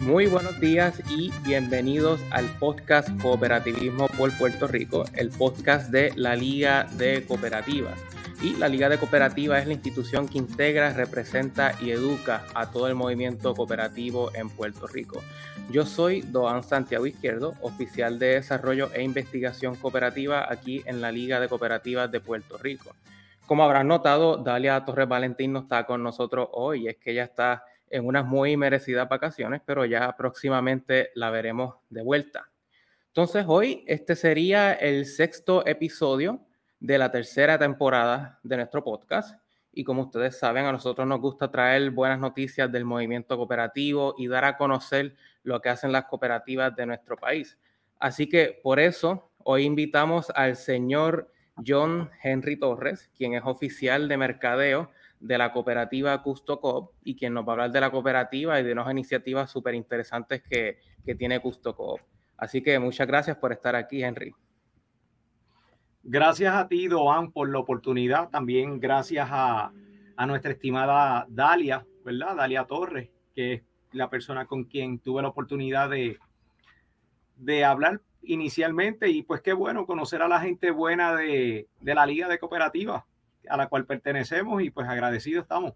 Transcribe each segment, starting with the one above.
Muy buenos días y bienvenidos al podcast Cooperativismo por Puerto Rico, el podcast de la Liga de Cooperativas. Y la Liga de Cooperativas es la institución que integra, representa y educa a todo el movimiento cooperativo en Puerto Rico. Yo soy Doan Santiago Izquierdo, oficial de Desarrollo e Investigación Cooperativa aquí en la Liga de Cooperativas de Puerto Rico. Como habrán notado, Dalia Torres Valentín no está con nosotros hoy, es que ella está en unas muy merecidas vacaciones, pero ya próximamente la veremos de vuelta. Entonces hoy este sería el sexto episodio de la tercera temporada de nuestro podcast. Y como ustedes saben, a nosotros nos gusta traer buenas noticias del movimiento cooperativo y dar a conocer lo que hacen las cooperativas de nuestro país. Así que por eso hoy invitamos al señor John Henry Torres, quien es oficial de mercadeo de la cooperativa CustoCoop y quien nos va a hablar de la cooperativa y de unas iniciativas súper interesantes que, que tiene CustoCoop. Así que muchas gracias por estar aquí, Henry. Gracias a ti, Doan, por la oportunidad. También gracias a, a nuestra estimada Dalia, ¿verdad? Dalia Torres, que es la persona con quien tuve la oportunidad de, de hablar inicialmente. Y pues qué bueno conocer a la gente buena de, de la Liga de Cooperativas a la cual pertenecemos y pues agradecidos estamos.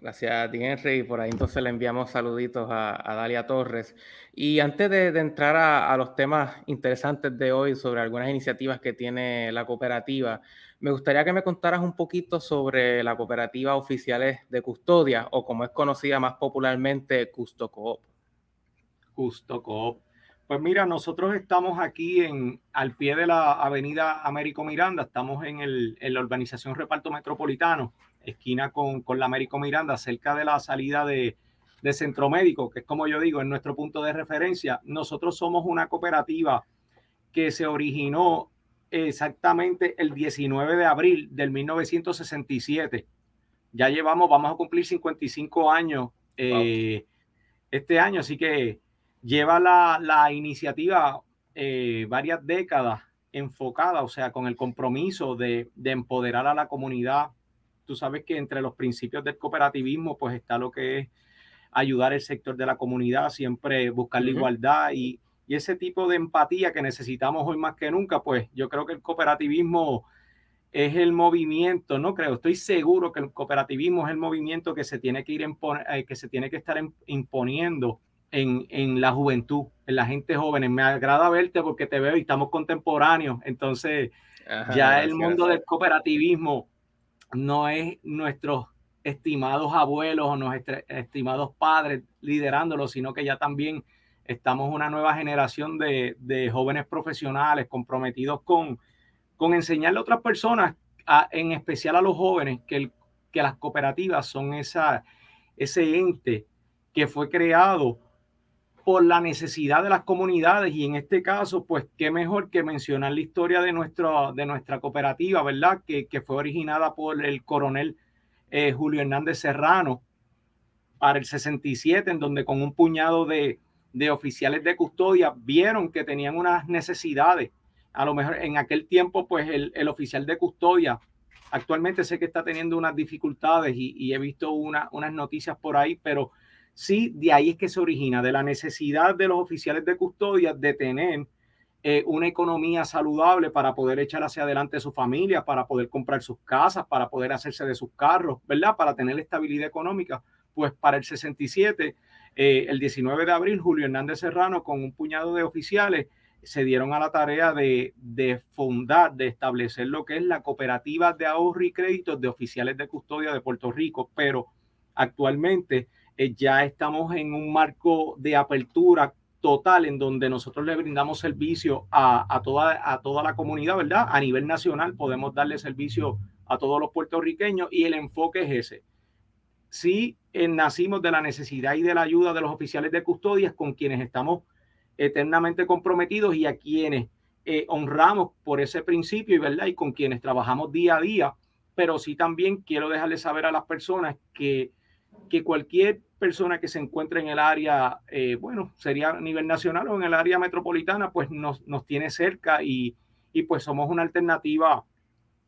Gracias a ti, Henry. Por ahí entonces le enviamos saluditos a, Dalia Torres. Y antes de, entrar a, los temas interesantes de hoy sobre algunas iniciativas que tiene la cooperativa, me gustaría que me contaras un poquito sobre la cooperativa oficiales de custodia o como es conocida más popularmente, CustoCoop. CustoCoop. Pues mira, nosotros estamos aquí en, al pie de la avenida Américo Miranda, estamos en, el, en la urbanización Reparto Metropolitano, esquina con, con, la Américo Miranda, cerca de la salida de, de Centro Médico, que es como yo digo, en nuestro punto de referencia. Nosotros somos una cooperativa que se originó exactamente el 19 de abril del 1967. Ya llevamos, vamos a cumplir 55 años eh, este año, así que lleva la, la iniciativa eh, varias décadas enfocada, o sea, con el compromiso de, de, empoderar a la comunidad. Tú sabes que entre los principios del cooperativismo, pues está lo que es ayudar el sector de la comunidad, siempre buscar la igualdad y, y, ese tipo de empatía que necesitamos hoy más que nunca, pues yo creo que el cooperativismo es el movimiento, no creo, estoy seguro que el cooperativismo es el movimiento que se tiene que ir, eh, que se tiene que estar imponiendo en, la juventud, en la gente joven. Me agrada verte porque te veo y estamos contemporáneos. Entonces, ya el mundo del cooperativismo no es nuestros estimados abuelos o nuestros estimados padres liderándolo, sino que ya también estamos una nueva generación de, jóvenes profesionales comprometidos con, con enseñarle a otras personas, en especial a los jóvenes, que, que las cooperativas son esa, ese ente que fue creado por la necesidad de las comunidades y en este caso, pues qué mejor que mencionar la historia de, nuestro, de nuestra cooperativa, ¿verdad? Que, que fue originada por el coronel eh, Julio Hernández Serrano para el 67, en donde con un puñado de, de oficiales de custodia vieron que tenían unas necesidades. A lo mejor en aquel tiempo, pues el, el oficial de custodia actualmente sé que está teniendo unas dificultades y, y he visto una, unas noticias por ahí, pero Sí, de ahí es que se origina, de la necesidad de los oficiales de custodia de tener eh, una economía saludable para poder echar hacia adelante su familia, para poder comprar sus casas, para poder hacerse de sus carros, ¿verdad? Para tener estabilidad económica. Pues para el 67, eh, el 19 de abril, Julio Hernández Serrano con un puñado de oficiales se dieron a la tarea de, de, fundar, de establecer lo que es la cooperativa de ahorro y créditos de oficiales de custodia de Puerto Rico, pero actualmente eh, ya estamos en un marco de apertura total en donde nosotros le brindamos servicio a, toda, a toda la comunidad, ¿verdad? A nivel nacional podemos darle servicio a todos los puertorriqueños y el enfoque es ese. Sí, eh, nacimos de la necesidad y de la ayuda de los oficiales de custodia con quienes estamos eternamente comprometidos y a quienes eh, honramos por ese principio y verdad y con quienes trabajamos día a día, pero sí también quiero dejarles saber a las personas que que cualquier persona que se encuentre en el área, eh, bueno, sería a nivel nacional o en el área metropolitana, pues nos, nos tiene cerca y, y, pues somos una alternativa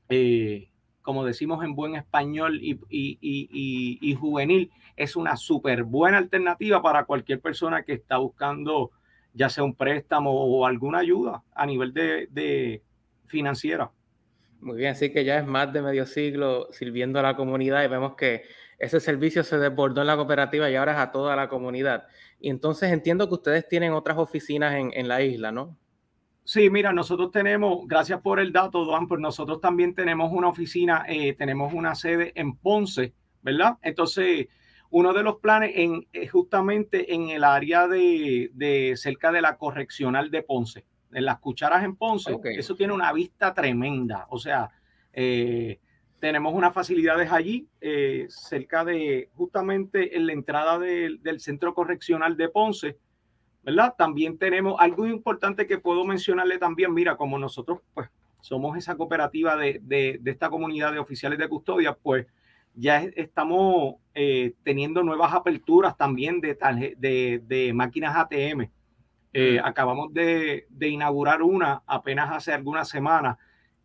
eh, como decimos en buen español y, juvenil, es una súper buena alternativa para cualquier persona que está buscando ya sea un préstamo o alguna ayuda a nivel de, financiera. Muy bien, así que ya es más de medio siglo sirviendo a la comunidad y vemos que ese servicio se desbordó en la cooperativa y ahora es a toda la comunidad. Y entonces entiendo que ustedes tienen otras oficinas en, en la isla, ¿no? Sí, mira, nosotros tenemos, gracias por el dato, Duan, pues nosotros también tenemos una oficina, eh, tenemos una sede en Ponce, ¿verdad? Entonces, uno de los planes en, eh, justamente en el área de, cerca de la correccional de Ponce, en las cucharas en Ponce, eso tiene una vista tremenda, o sea, eh, tenemos unas facilidades allí, cerca de justamente en la entrada del centro correccional de Ponce, ¿verdad? También tenemos algo importante que puedo mencionarle también, mira, como nosotros pues somos esa cooperativa de, de, esta comunidad de oficiales de custodia, pues ya estamos eh, teniendo nuevas aperturas también de, de, de máquinas ATM. Eh, acabamos de, inaugurar una apenas hace algunas semanas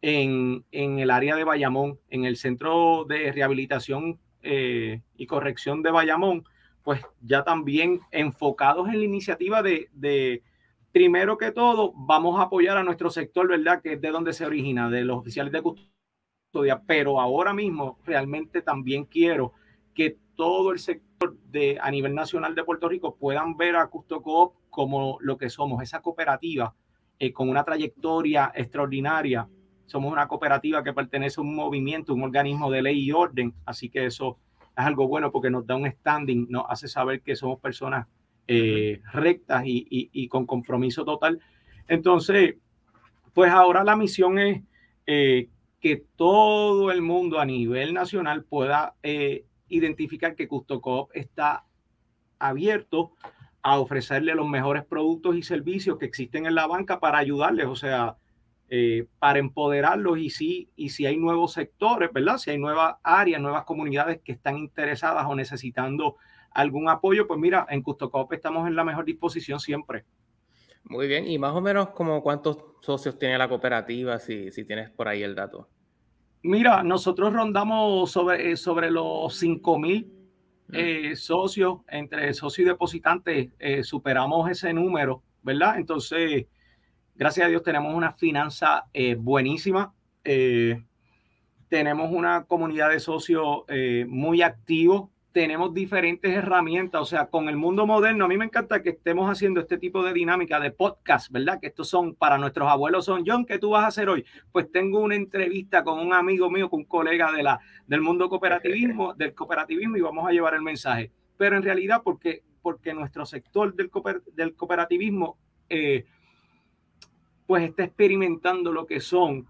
en, en, el área de Bayamón, en el Centro de Rehabilitación eh, y Corrección de Bayamón, pues ya también enfocados en la iniciativa de, primero que todo, vamos a apoyar a nuestro sector, ¿verdad? Que es de donde se origina, de los oficiales de custodia, pero ahora mismo realmente también quiero que todo el sector de, a nivel nacional de Puerto Rico puedan ver a Custo Coop como lo que somos, esa cooperativa eh, con una trayectoria extraordinaria. Somos una cooperativa que pertenece a un movimiento, un organismo de ley y orden, así que eso es algo bueno porque nos da un standing, nos hace saber que somos personas eh, rectas y, con compromiso total. Entonces, pues ahora la misión es eh, que todo el mundo a nivel nacional pueda eh, identificar que CustoCoop está abierto a ofrecerle los mejores productos y servicios que existen en la banca para ayudarles. O sea, eh, para empoderarlos y si, y si hay nuevos sectores, ¿verdad? Si hay nuevas áreas, nuevas comunidades que están interesadas o necesitando algún apoyo, pues mira, en Custocop estamos en la mejor disposición siempre. Muy bien, y más o menos como cuántos socios tiene la cooperativa, si, si tienes por ahí el dato. Mira, nosotros rondamos sobre, eh, sobre los 5 mil mm. eh, socios, entre socios y depositantes, superamos ese número, ¿verdad? Entonces, gracias a Dios tenemos una finanza eh, buenísima. Eh, tenemos una comunidad de socios eh, muy activos. Tenemos diferentes herramientas, o sea, con el mundo moderno, a mí me encanta que estemos haciendo este tipo de dinámica de podcast, ¿verdad? Que estos son para nuestros abuelos, son John, ¿qué tú vas a hacer hoy? Pues tengo una entrevista con un amigo mío, con un colega de la, del mundo cooperativismo, del cooperativismo y vamos a llevar el mensaje. Pero en realidad, porque, porque nuestro sector del, del cooperativismo eh, pues está experimentando lo que son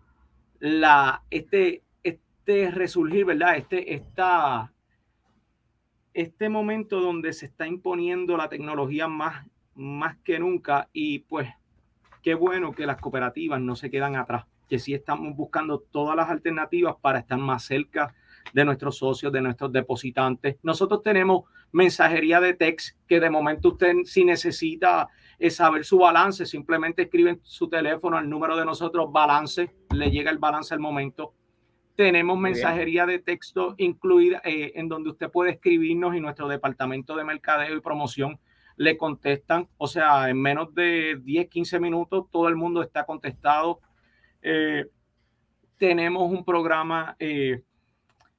la, este, este resurgir, ¿verdad? Este, este momento donde se está imponiendo la tecnología más, más que nunca y pues qué bueno que las cooperativas no se quedan atrás, que sí estamos buscando todas las alternativas para estar más cerca de nuestros socios, de nuestros depositantes. Nosotros tenemos mensajería de text que de momento usted si necesita es saber su balance, simplemente escriben su teléfono al número de nosotros, balance, le llega el balance al momento. Tenemos mensajería de texto incluida eh, en donde usted puede escribirnos y nuestro departamento de mercadeo y promoción le contestan. O sea, en menos de 10, 15 minutos todo el mundo está contestado. Eh, tenemos un programa eh,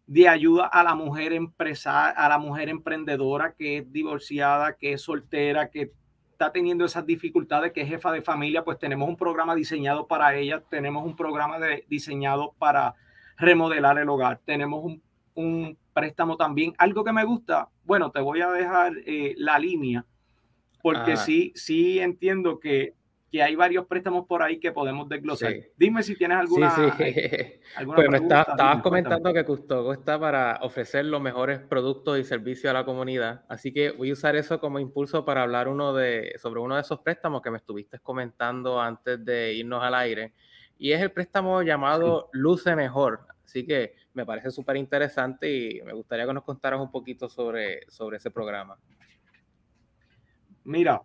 de ayuda a la mujer empresaria, a la mujer emprendedora que es divorciada, que es soltera, que está teniendo esas dificultades, que es jefa de familia, pues tenemos un programa diseñado para ella, tenemos un programa de, diseñado para remodelar el hogar, tenemos un, un, préstamo también. Algo que me gusta, bueno, te voy a dejar eh, la línea, porque sí, sí entiendo que que hay varios préstamos por ahí que podemos desglosar. Dime si tienes alguna. Sí, pues me estabas comentando que Custoco está para ofrecer los mejores productos y servicios a la comunidad. Así que voy a usar eso como impulso para hablar uno de, sobre uno de esos préstamos que me estuviste comentando antes de irnos al aire. Y es el préstamo llamado Luce Mejor. Así que me parece súper interesante y me gustaría que nos contaras un poquito sobre, sobre ese programa. Mira,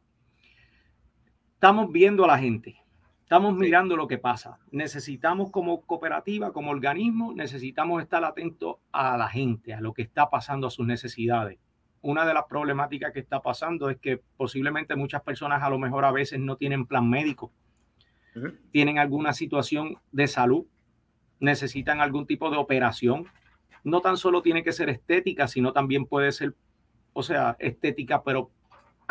estamos viendo a la gente. Estamos mirando lo que pasa. Necesitamos como cooperativa, como organismo, necesitamos estar atentos a la gente, a lo que está pasando, a sus necesidades. Una de las problemáticas que está pasando es que posiblemente muchas personas a lo mejor a veces no tienen plan médico, tienen alguna situación de salud, necesitan algún tipo de operación. No tan solo tiene que ser estética, sino también puede ser, o sea, estética, pero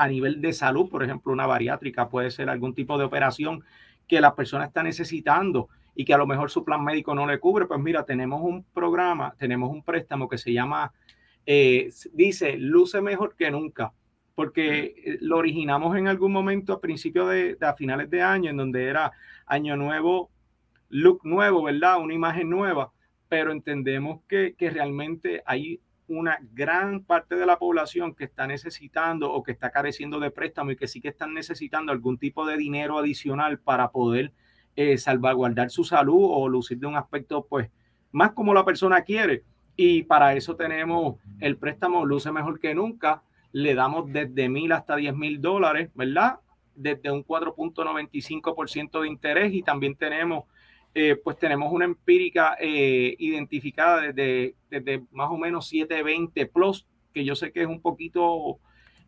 a nivel de salud, por ejemplo, una bariátrica puede ser algún tipo de operación que la persona está necesitando y que a lo mejor su plan médico no le cubre, pues mira, tenemos un programa, tenemos un préstamo que se llama, eh, dice, luce mejor que nunca, porque eh, lo originamos en algún momento a principios de, a finales de año, en donde era año nuevo, look nuevo, ¿verdad? Una imagen nueva, pero entendemos que, que realmente hay una gran parte de la población que está necesitando o que está careciendo de préstamo y que sí que están necesitando algún tipo de dinero adicional para poder eh, salvaguardar su salud o lucir de un aspecto pues más como la persona quiere. Y para eso tenemos el préstamo Luce Mejor que Nunca. Le damos desde mil hasta diez mil dólares, ¿verdad? Desde un 4.95% de interés y también tenemos eh, pues tenemos una empírica eh, identificada desde, desde, más o menos 720 plus, que yo sé que es un poquito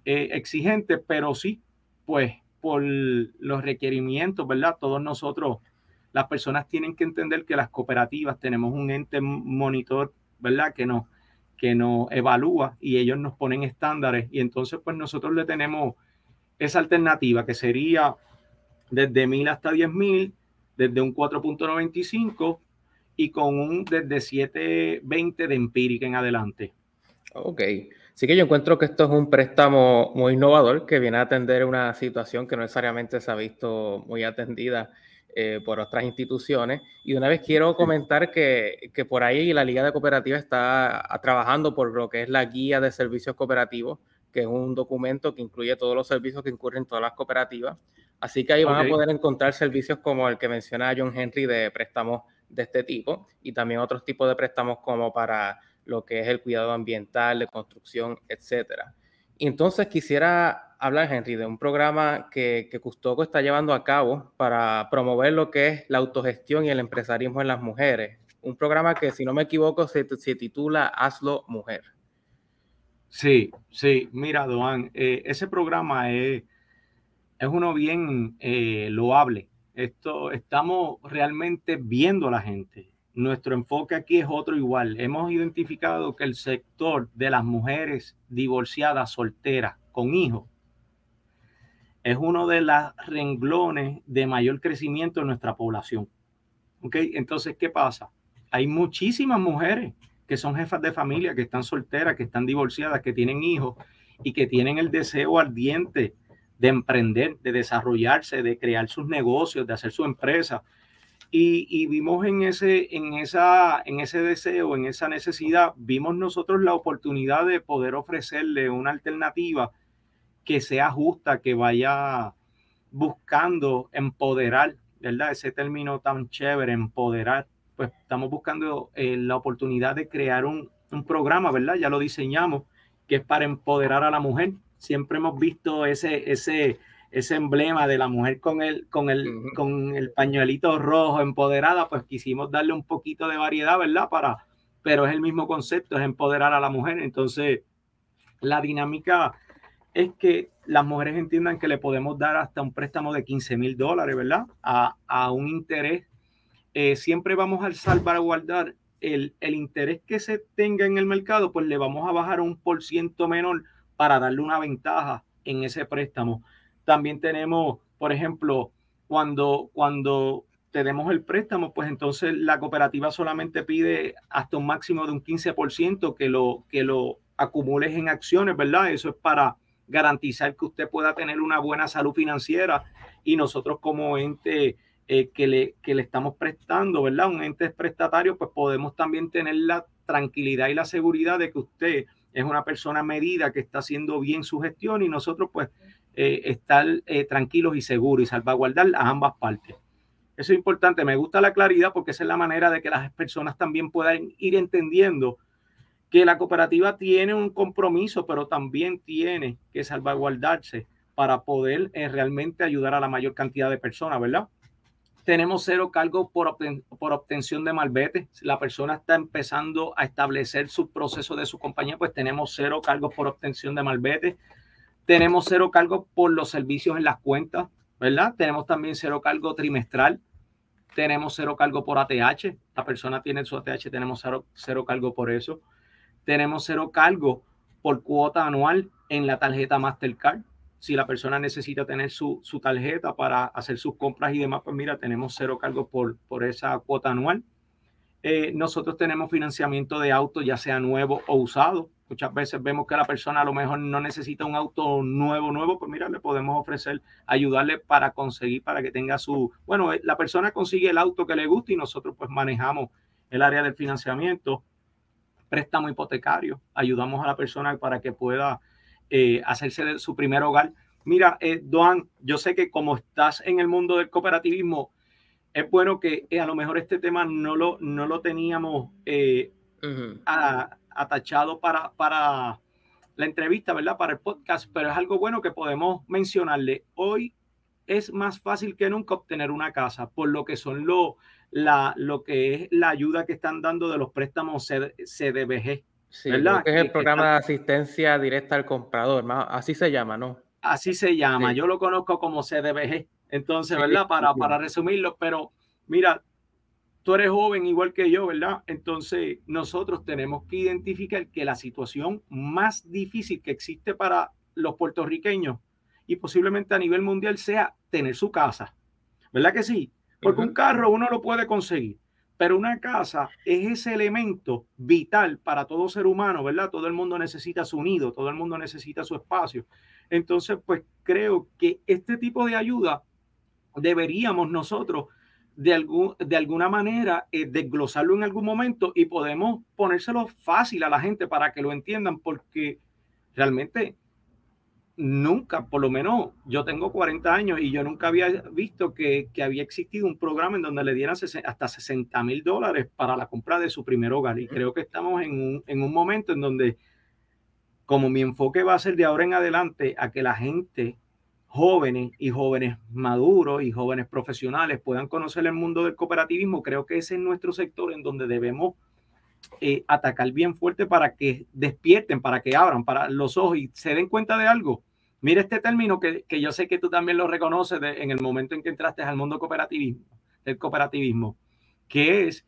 eh, exigente, pero sí, pues por los requerimientos, ¿verdad? Todos nosotros, las personas tienen que entender que las cooperativas tenemos un ente monitor, ¿verdad? Que nos, que nos evalúa y ellos nos ponen estándares y entonces pues nosotros le tenemos esa alternativa que sería desde mil hasta diez mil desde un 4.95 y con un desde 7.20 de empírica en adelante. Ok, sí que yo encuentro que esto es un préstamo muy innovador que viene a atender una situación que no necesariamente se ha visto muy atendida eh, por otras instituciones. Y una vez quiero comentar que, que, por ahí la Liga de Cooperativas está trabajando por lo que es la guía de servicios cooperativos, que es un documento que incluye todos los servicios que incurren todas las cooperativas. Así que ahí van a poder encontrar servicios como el que menciona John Henry de préstamos de este tipo y también otros tipos de préstamos como para lo que es el cuidado ambiental, de construcción, etcétera. Y entonces quisiera hablar, Henry, de un programa que, que Custoco está llevando a cabo para promover lo que es la autogestión y el empresarismo en las mujeres. Un programa que, si no me equivoco, se, titula Hazlo Mujer. Sí, sí, mira, Doan, eh, ese programa es es uno bien eh, loable. Esto, estamos realmente viendo a la gente. Nuestro enfoque aquí es otro igual. Hemos identificado que el sector de las mujeres divorciadas, solteras, con hijos, es uno de los renglones de mayor crecimiento en nuestra población. ¿Ok? Entonces, ¿qué pasa? Hay muchísimas mujeres que son jefas de familia, que están solteras, que están divorciadas, que tienen hijos y que tienen el deseo ardiente de emprender, de desarrollarse, de crear sus negocios, de hacer su empresa. Y, vimos en ese, en, esa, en ese deseo, en esa necesidad, vimos nosotros la oportunidad de poder ofrecerle una alternativa que sea justa, que vaya buscando empoderar, ¿verdad? Ese término tan chévere, empoderar. Pues estamos buscando eh, la oportunidad de crear un, un programa, ¿verdad? Ya lo diseñamos, que es para empoderar a la mujer, siempre hemos visto ese, ese, ese emblema de la mujer con el, con, el, con el pañuelito rojo empoderada, pues quisimos darle un poquito de variedad, ¿verdad? Para, pero es el mismo concepto, es empoderar a la mujer. Entonces, la dinámica es que las mujeres entiendan que le podemos dar hasta un préstamo de 15 mil dólares, ¿verdad? A, a un interés. Eh, siempre vamos a salvaguardar el, el interés que se tenga en el mercado, pues le vamos a bajar un por ciento menor para darle una ventaja en ese préstamo. También tenemos, por ejemplo, cuando, cuando tenemos el préstamo, pues entonces la cooperativa solamente pide hasta un máximo de un 15% que lo, que lo acumules en acciones, ¿verdad? Eso es para garantizar que usted pueda tener una buena salud financiera y nosotros como ente eh, que, le, que le estamos prestando, ¿verdad? Un ente prestatario, pues podemos también tener la tranquilidad y la seguridad de que usted es una persona medida que está haciendo bien su gestión y nosotros pues eh, estar eh, tranquilos y seguros y salvaguardar a ambas partes. Eso es importante, me gusta la claridad porque esa es la manera de que las personas también puedan ir entendiendo que la cooperativa tiene un compromiso, pero también tiene que salvaguardarse para poder eh, realmente ayudar a la mayor cantidad de personas, ¿verdad? Tenemos cero cargos por, por obtención de malvete. Si la persona está empezando a establecer su proceso de su compañía, pues tenemos cero cargos por obtención de malvete. Tenemos cero cargos por los servicios en las cuentas, ¿verdad? Tenemos también cero cargo trimestral. Tenemos cero cargo por ATH. La persona tiene su ATH, tenemos cero, cero cargo por eso. Tenemos cero cargo por cuota anual en la tarjeta Mastercard si la persona necesita tener su, su, tarjeta para hacer sus compras y demás, pues mira, tenemos cero cargos por, por esa cuota anual. Eh, nosotros tenemos financiamiento de auto, ya sea nuevo o usado. Muchas veces vemos que la persona a lo mejor no necesita un auto nuevo, nuevo, pues mira, le podemos ofrecer, ayudarle para conseguir, para que tenga su, bueno, eh, la persona consigue el auto que le guste y nosotros pues manejamos el área del financiamiento, préstamo hipotecario, ayudamos a la persona para que pueda eh, hacerse de su primer hogar. Mira, eh, Doan, yo sé que como estás en el mundo del cooperativismo, es bueno que eh, a lo mejor este tema no lo, no lo teníamos atachado para, para la entrevista, ¿verdad? Para el podcast, pero es algo bueno que podemos mencionarle. Hoy es más fácil que nunca obtener una casa, por lo que son lo, la, lo que es la ayuda que están dando de los préstamos CDBG. Sí, ¿verdad? es el programa de asistencia directa al comprador, así se llama, ¿no? Así se llama, yo lo conozco como CDBG. Entonces, ¿verdad? Para, para resumirlo, pero mira, tú eres joven igual que yo, ¿verdad? Entonces, nosotros tenemos que identificar que la situación más difícil que existe para los puertorriqueños y posiblemente a nivel mundial sea tener su casa. ¿Verdad que sí? Porque un carro uno lo puede conseguir, pero una casa es ese elemento vital para todo ser humano, ¿verdad? Todo el mundo necesita su nido, todo el mundo necesita su espacio. Entonces, pues creo que este tipo de ayuda deberíamos nosotros de, algún, de alguna manera eh, desglosarlo en algún momento y podemos ponérselo fácil a la gente para que lo entiendan, porque realmente nunca, por lo menos yo tengo 40 años y yo nunca había visto que, había existido un programa en donde le dieran hasta 60 mil dólares para la compra de su primer hogar. Y creo que estamos en un, en un momento en donde, como mi enfoque va a ser de ahora en adelante, a que la gente jóvenes y jóvenes maduros y jóvenes profesionales puedan conocer el mundo del cooperativismo, creo que ese es nuestro sector en donde debemos eh, atacar bien fuerte para que despierten, para que abran para los ojos y se den cuenta de algo. Mira este término que, que yo sé que tú también lo reconoces en el momento en que entraste al mundo cooperativismo, del cooperativismo, que es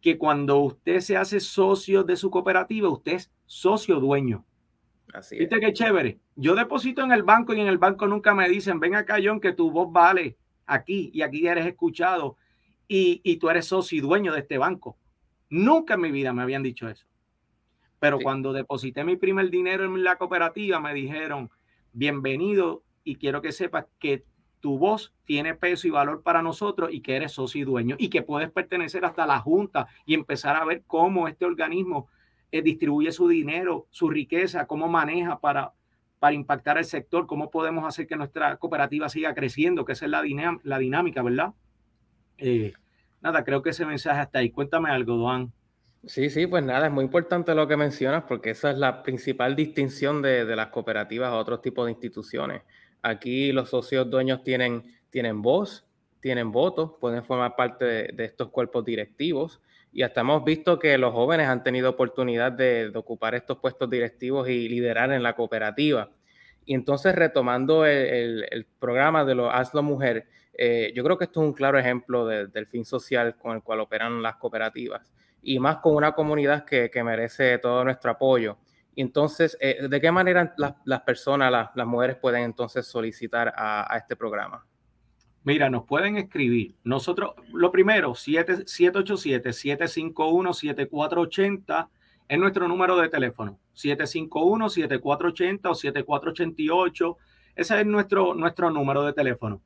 que cuando usted se hace socio de su cooperativa, usted es socio dueño. Así ¿Viste qué chévere? Yo deposito en el banco y en el banco nunca me dicen, ven acá, John, que tu voz vale aquí y aquí eres escuchado y, y tú eres socio y dueño de este banco. Nunca en mi vida me habían dicho eso. Pero cuando deposité mi primer dinero en la cooperativa, me dijeron, bienvenido y quiero que sepas que tu voz tiene peso y valor para nosotros y que eres socio y dueño y que puedes pertenecer hasta la junta y empezar a ver cómo este organismo eh, distribuye su dinero, su riqueza, cómo maneja para, para impactar el sector, cómo podemos hacer que nuestra cooperativa siga creciendo, que esa es la, la dinámica, ¿verdad? Eh, nada, creo que ese mensaje está ahí. Cuéntame algo, Duan. Sí, sí, pues nada, es muy importante lo que mencionas porque esa es la principal distinción de, las cooperativas a otros tipos de instituciones. Aquí los socios dueños tienen, tienen voz, tienen votos, pueden formar parte de, estos cuerpos directivos y hasta hemos visto que los jóvenes han tenido oportunidad de, ocupar estos puestos directivos y liderar en la cooperativa. Y entonces retomando el, programa de lo Hazlo Mujer, eh, yo creo que esto es un claro ejemplo del fin social con el cual operan las cooperativas y más con una comunidad que, merece todo nuestro apoyo. Entonces, eh, ¿de qué manera las, personas, las, mujeres pueden entonces solicitar a, este programa? Mira, nos pueden escribir. Nosotros, lo primero, 787-751-7480 es nuestro número de teléfono. 751-7480 o 7488. Ese es nuestro, nuestro número de teléfono.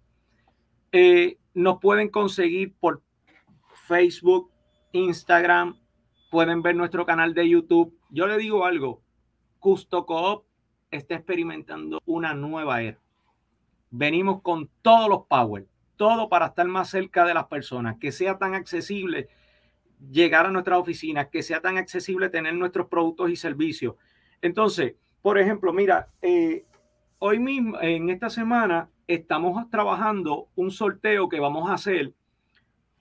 Eh, nos pueden conseguir por Facebook, Instagram, pueden ver nuestro canal de YouTube. Yo le digo algo, Custo Coop está experimentando una nueva era. Venimos con todos los power, todo para estar más cerca de las personas, que sea tan accesible llegar a nuestra oficina, que sea tan accesible tener nuestros productos y servicios. Entonces, por ejemplo, mira, eh, hoy mismo, en esta semana, estamos trabajando un sorteo que vamos a hacer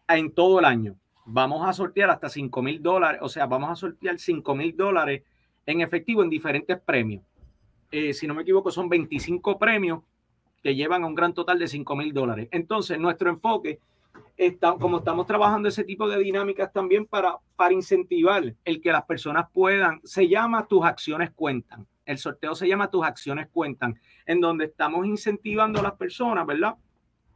en todo el año. Vamos a sortear hasta 5 mil dólares, o sea, vamos a sortear 5 mil dólares en efectivo en diferentes premios. Eh, si no me equivoco, son 25 premios que llevan a un gran total de 5 mil dólares. Entonces, nuestro enfoque, está, como estamos trabajando ese tipo de dinámicas también para, para incentivar el que las personas puedan, se llama Tus acciones cuentan. El sorteo se llama Tus acciones cuentan, en donde estamos incentivando a las personas, ¿verdad?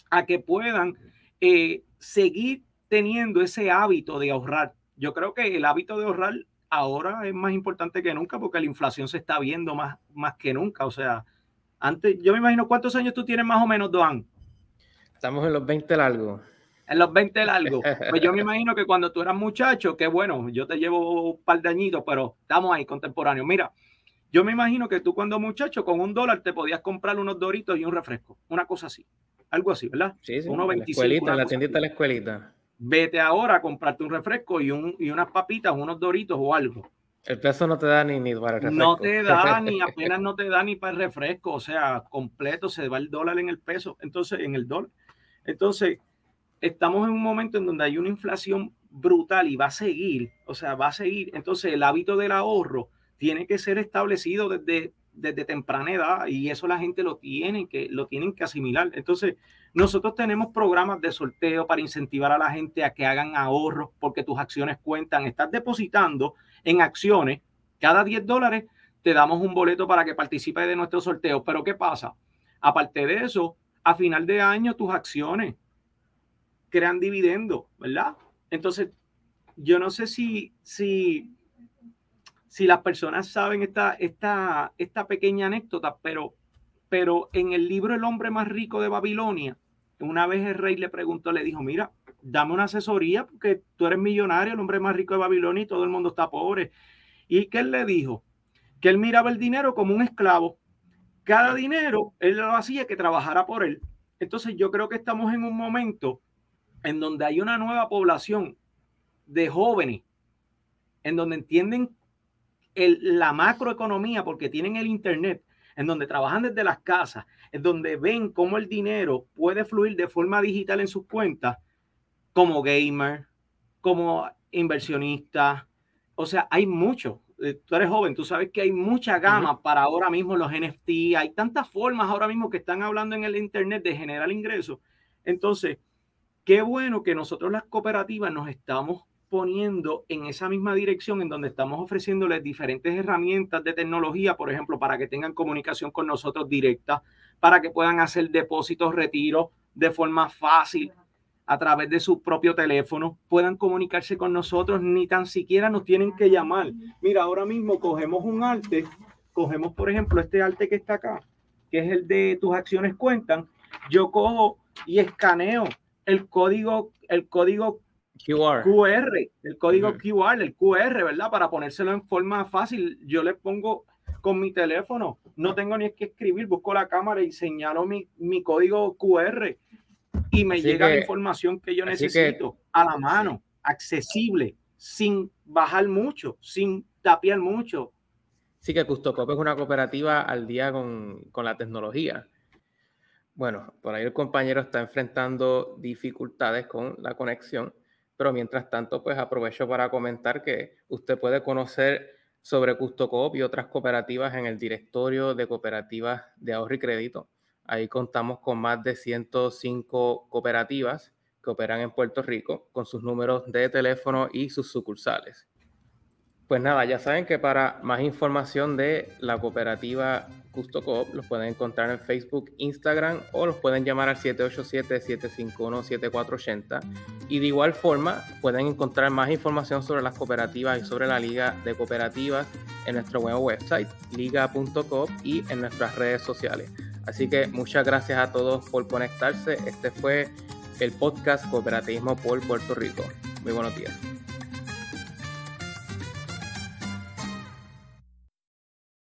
A que puedan eh, seguir teniendo ese hábito de ahorrar. Yo creo que el hábito de ahorrar ahora es más importante que nunca porque la inflación se está viendo más, más que nunca. O sea, antes, yo me imagino cuántos años tú tienes más o menos, Doan. Estamos en los 20 largos. En los 20 largos. Pues yo me imagino que cuando tú eras muchacho, que bueno, yo te llevo un par de añitos, pero estamos ahí contemporáneos. Mira, yo me imagino que tú cuando muchacho con un dólar te podías comprar unos doritos y un refresco, una cosa así. Algo así, ¿verdad? Sí, sí. Uno en la escuelita, en la tiendita de la escuelita vete ahora a comprarte un refresco y, un, y unas papitas, unos doritos o algo. El peso no te da ni, ni para el refresco. No te da, ni apenas no te da ni para el refresco. O sea, completo se va el dólar en el peso, entonces en el dólar. Entonces, estamos en un momento en donde hay una inflación brutal y va a seguir, o sea, va a seguir. Entonces, el hábito del ahorro tiene que ser establecido desde, desde temprana edad y eso la gente lo tiene que, lo tienen que asimilar. Entonces, nosotros tenemos programas de sorteo para incentivar a la gente a que hagan ahorros porque tus acciones cuentan. Estás depositando en acciones. Cada 10 dólares te damos un boleto para que participe de nuestro sorteo. Pero ¿qué pasa? Aparte de eso, a final de año tus acciones crean dividendo, ¿verdad? Entonces, yo no sé si, si, si las personas saben esta, esta, esta pequeña anécdota, pero, pero en el libro El hombre más rico de Babilonia, una vez el rey le preguntó, le dijo, mira, dame una asesoría porque tú eres millonario, el hombre más rico de Babilonia y todo el mundo está pobre. ¿Y qué él le dijo? Que él miraba el dinero como un esclavo. Cada dinero él lo hacía que trabajara por él. Entonces yo creo que estamos en un momento en donde hay una nueva población de jóvenes, en donde entienden la macroeconomía porque tienen el Internet, en donde trabajan desde las casas, en donde ven cómo el dinero puede fluir de forma digital en sus cuentas, como gamer, como inversionista. O sea, hay mucho. Eh, tú eres joven, tú sabes que hay mucha gama para ahora mismo los NFT. Hay tantas formas ahora mismo que están hablando en el Internet de generar ingresos. Entonces, qué bueno que nosotros las cooperativas nos estamos poniendo en esa misma dirección en donde estamos ofreciéndoles diferentes herramientas de tecnología, por ejemplo, para que tengan comunicación con nosotros directa, para que puedan hacer depósitos, retiros de forma fácil a través de su propio teléfono, puedan comunicarse con nosotros, ni tan siquiera nos tienen que llamar. Mira, ahora mismo cogemos un arte, cogemos, por ejemplo, este arte que está acá, que es el de tus acciones cuentan, yo cojo y escaneo el código, el código QR. QR, el código QR, el QR, ¿verdad? Para ponérselo en forma fácil. Yo le pongo con mi teléfono, no tengo ni que escribir, busco la cámara y señalo mi, mi código QR y me llega la información que yo necesito a la mano, accesible, sin bajar mucho, sin tapiar mucho. Sí que Custocop es una cooperativa al día con, con la tecnología. Bueno, por ahí el compañero está enfrentando dificultades con la conexión pero mientras tanto, pues aprovecho para comentar que usted puede conocer sobre CustoCoop y otras cooperativas en el directorio de cooperativas de ahorro y crédito. Ahí contamos con más de 105 cooperativas que operan en Puerto Rico con sus números de teléfono y sus sucursales. Pues nada, ya saben que para más información de la cooperativa Custo Coop los pueden encontrar en Facebook, Instagram o los pueden llamar al 787-751-7480. Y de igual forma pueden encontrar más información sobre las cooperativas y sobre la Liga de Cooperativas en nuestro web website, liga.coop y en nuestras redes sociales. Así que muchas gracias a todos por conectarse. Este fue el podcast Cooperativismo por Puerto Rico. Muy buenos días.